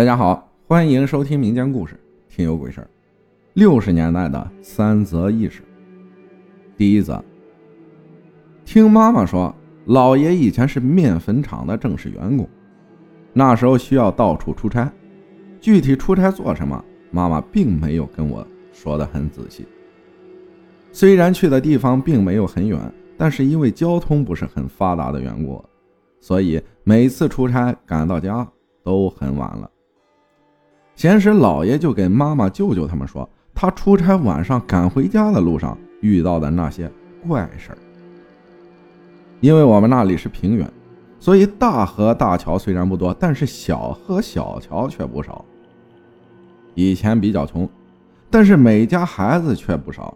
大家好，欢迎收听民间故事《听有鬼事儿》。六十年代的三则轶事。第一则，听妈妈说，姥爷以前是面粉厂的正式员工，那时候需要到处出差，具体出差做什么，妈妈并没有跟我说的很仔细。虽然去的地方并没有很远，但是因为交通不是很发达的缘故，所以每次出差赶到家都很晚了。闲时，老爷就给妈妈、舅舅他们说，他出差晚上赶回家的路上遇到的那些怪事儿。因为我们那里是平原，所以大河大桥虽然不多，但是小河小桥却不少。以前比较穷，但是每家孩子却不少。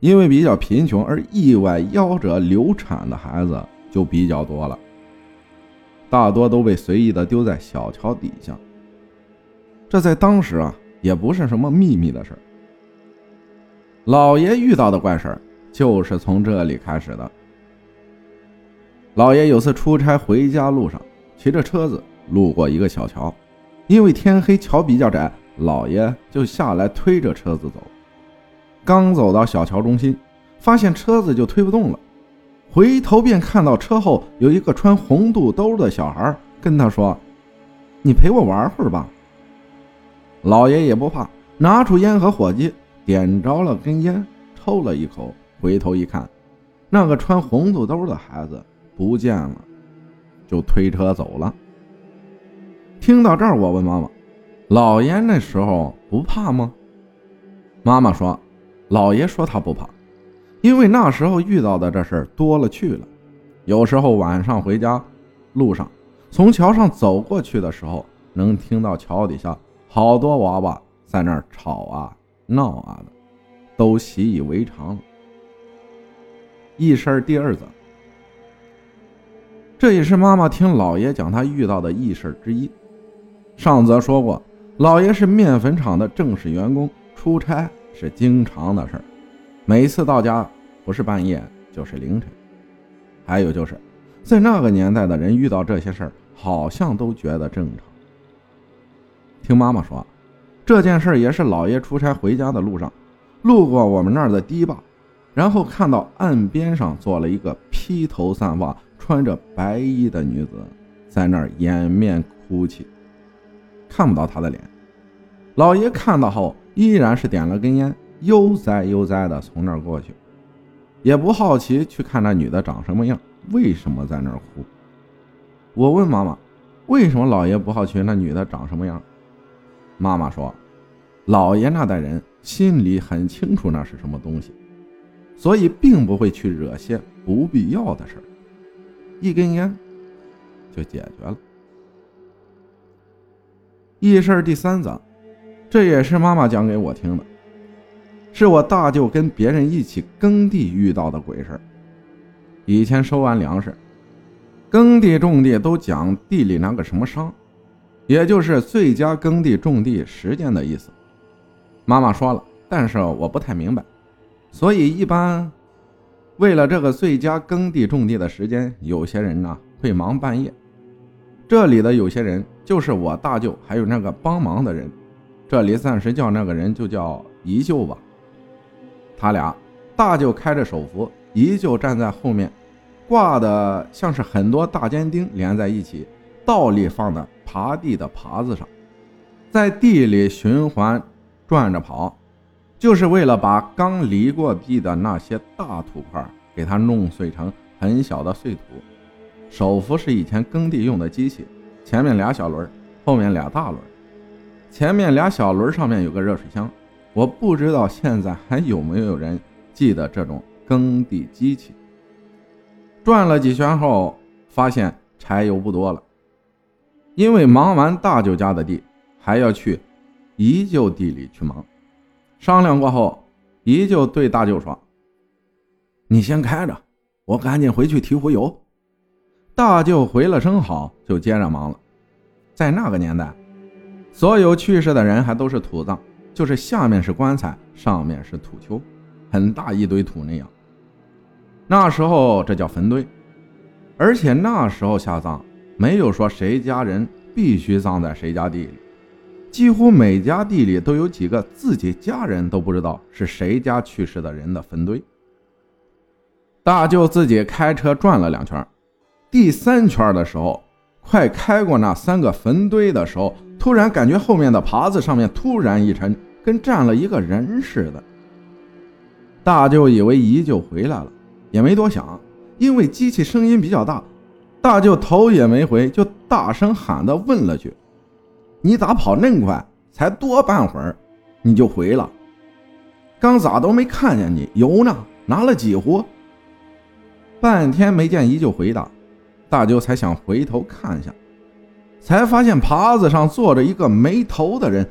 因为比较贫穷而意外夭折流产的孩子就比较多了，大多都被随意的丢在小桥底下。这在当时啊，也不是什么秘密的事儿。老爷遇到的怪事儿就是从这里开始的。老爷有次出差回家路上，骑着车子路过一个小桥，因为天黑，桥比较窄，老爷就下来推着车子走。刚走到小桥中心，发现车子就推不动了，回头便看到车后有一个穿红肚兜的小孩，跟他说：“你陪我玩会儿吧。”老爷也不怕，拿出烟和火机，点着了根烟，抽了一口，回头一看，那个穿红肚兜的孩子不见了，就推车走了。听到这儿，我问妈妈：“老爷那时候不怕吗？”妈妈说。老爷说他不怕，因为那时候遇到的这事儿多了去了。有时候晚上回家路上，从桥上走过去的时候，能听到桥底下好多娃娃在那儿吵啊闹啊的，都习以为常了。一声第二则，这也是妈妈听老爷讲他遇到的异事之一。上则说过，老爷是面粉厂的正式员工，出差。是经常的事儿，每次到家不是半夜就是凌晨。还有就是，在那个年代的人遇到这些事儿，好像都觉得正常。听妈妈说，这件事也是老爷出差回家的路上，路过我们那儿的堤坝，然后看到岸边上坐了一个披头散发、穿着白衣的女子，在那儿掩面哭泣，看不到她的脸。老爷看到后。依然是点了根烟，悠哉悠哉的从那儿过去，也不好奇去看那女的长什么样，为什么在那儿哭。我问妈妈，为什么老爷不好奇那女的长什么样？妈妈说，老爷那代人心里很清楚那是什么东西，所以并不会去惹些不必要的事儿，一根烟就解决了。一事第三则。这也是妈妈讲给我听的，是我大舅跟别人一起耕地遇到的鬼事儿以前收完粮食，耕地种地都讲地里那个什么商，也就是最佳耕地种地时间的意思。妈妈说了，但是我不太明白，所以一般为了这个最佳耕地种地的时间，有些人呢会忙半夜。这里的有些人就是我大舅，还有那个帮忙的人。这里暂时叫那个人就叫姨舅吧。他俩，大舅开着手扶，姨舅站在后面，挂的像是很多大尖钉连在一起，倒立放的耙地的耙子上，在地里循环转着跑，就是为了把刚犁过地的那些大土块给它弄碎成很小的碎土。手扶是以前耕地用的机器，前面俩小轮，后面俩大轮。前面俩小轮上面有个热水箱，我不知道现在还有没有人记得这种耕地机器。转了几圈后，发现柴油不多了，因为忙完大舅家的地，还要去姨舅地里去忙。商量过后，姨舅对大舅说：“你先开着，我赶紧回去提壶油。”大舅回了声好，就接着忙了。在那个年代。所有去世的人还都是土葬，就是下面是棺材，上面是土丘，很大一堆土那样。那时候这叫坟堆，而且那时候下葬没有说谁家人必须葬在谁家地里，几乎每家地里都有几个自己家人都不知道是谁家去世的人的坟堆。大舅自己开车转了两圈，第三圈的时候，快开过那三个坟堆的时候，突然感觉后面的耙子上面突然一沉，跟站了一个人似的。大舅以为姨舅回来了，也没多想，因为机器声音比较大，大舅头也没回，就大声喊的问了句：“你咋跑那么快？才多半会儿，你就回了？刚咋都没看见你？油呢？拿了几壶？”半天没见姨舅回答，大舅才想回头看一下，才发现耙子上坐着一个没头的人，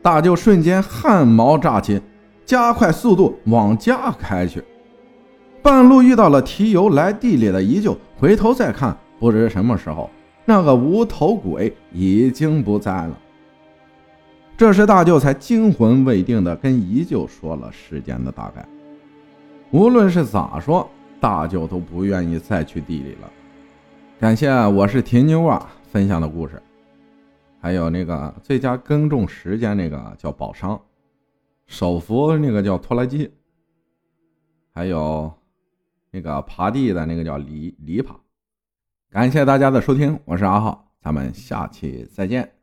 大舅瞬间汗毛炸起。加快速度往家开去，半路遇到了提油来地里的姨舅，回头再看，不知什么时候那个无头鬼已经不在了。这时大舅才惊魂未定的跟姨舅说了事件的大概。无论是咋说，大舅都不愿意再去地里了。感谢我是铁妞啊分享的故事，还有那个最佳耕种时间那个叫宝商。手扶那个叫拖拉机，还有那个爬地的那个叫犁犁耙。感谢大家的收听，我是阿浩，咱们下期再见。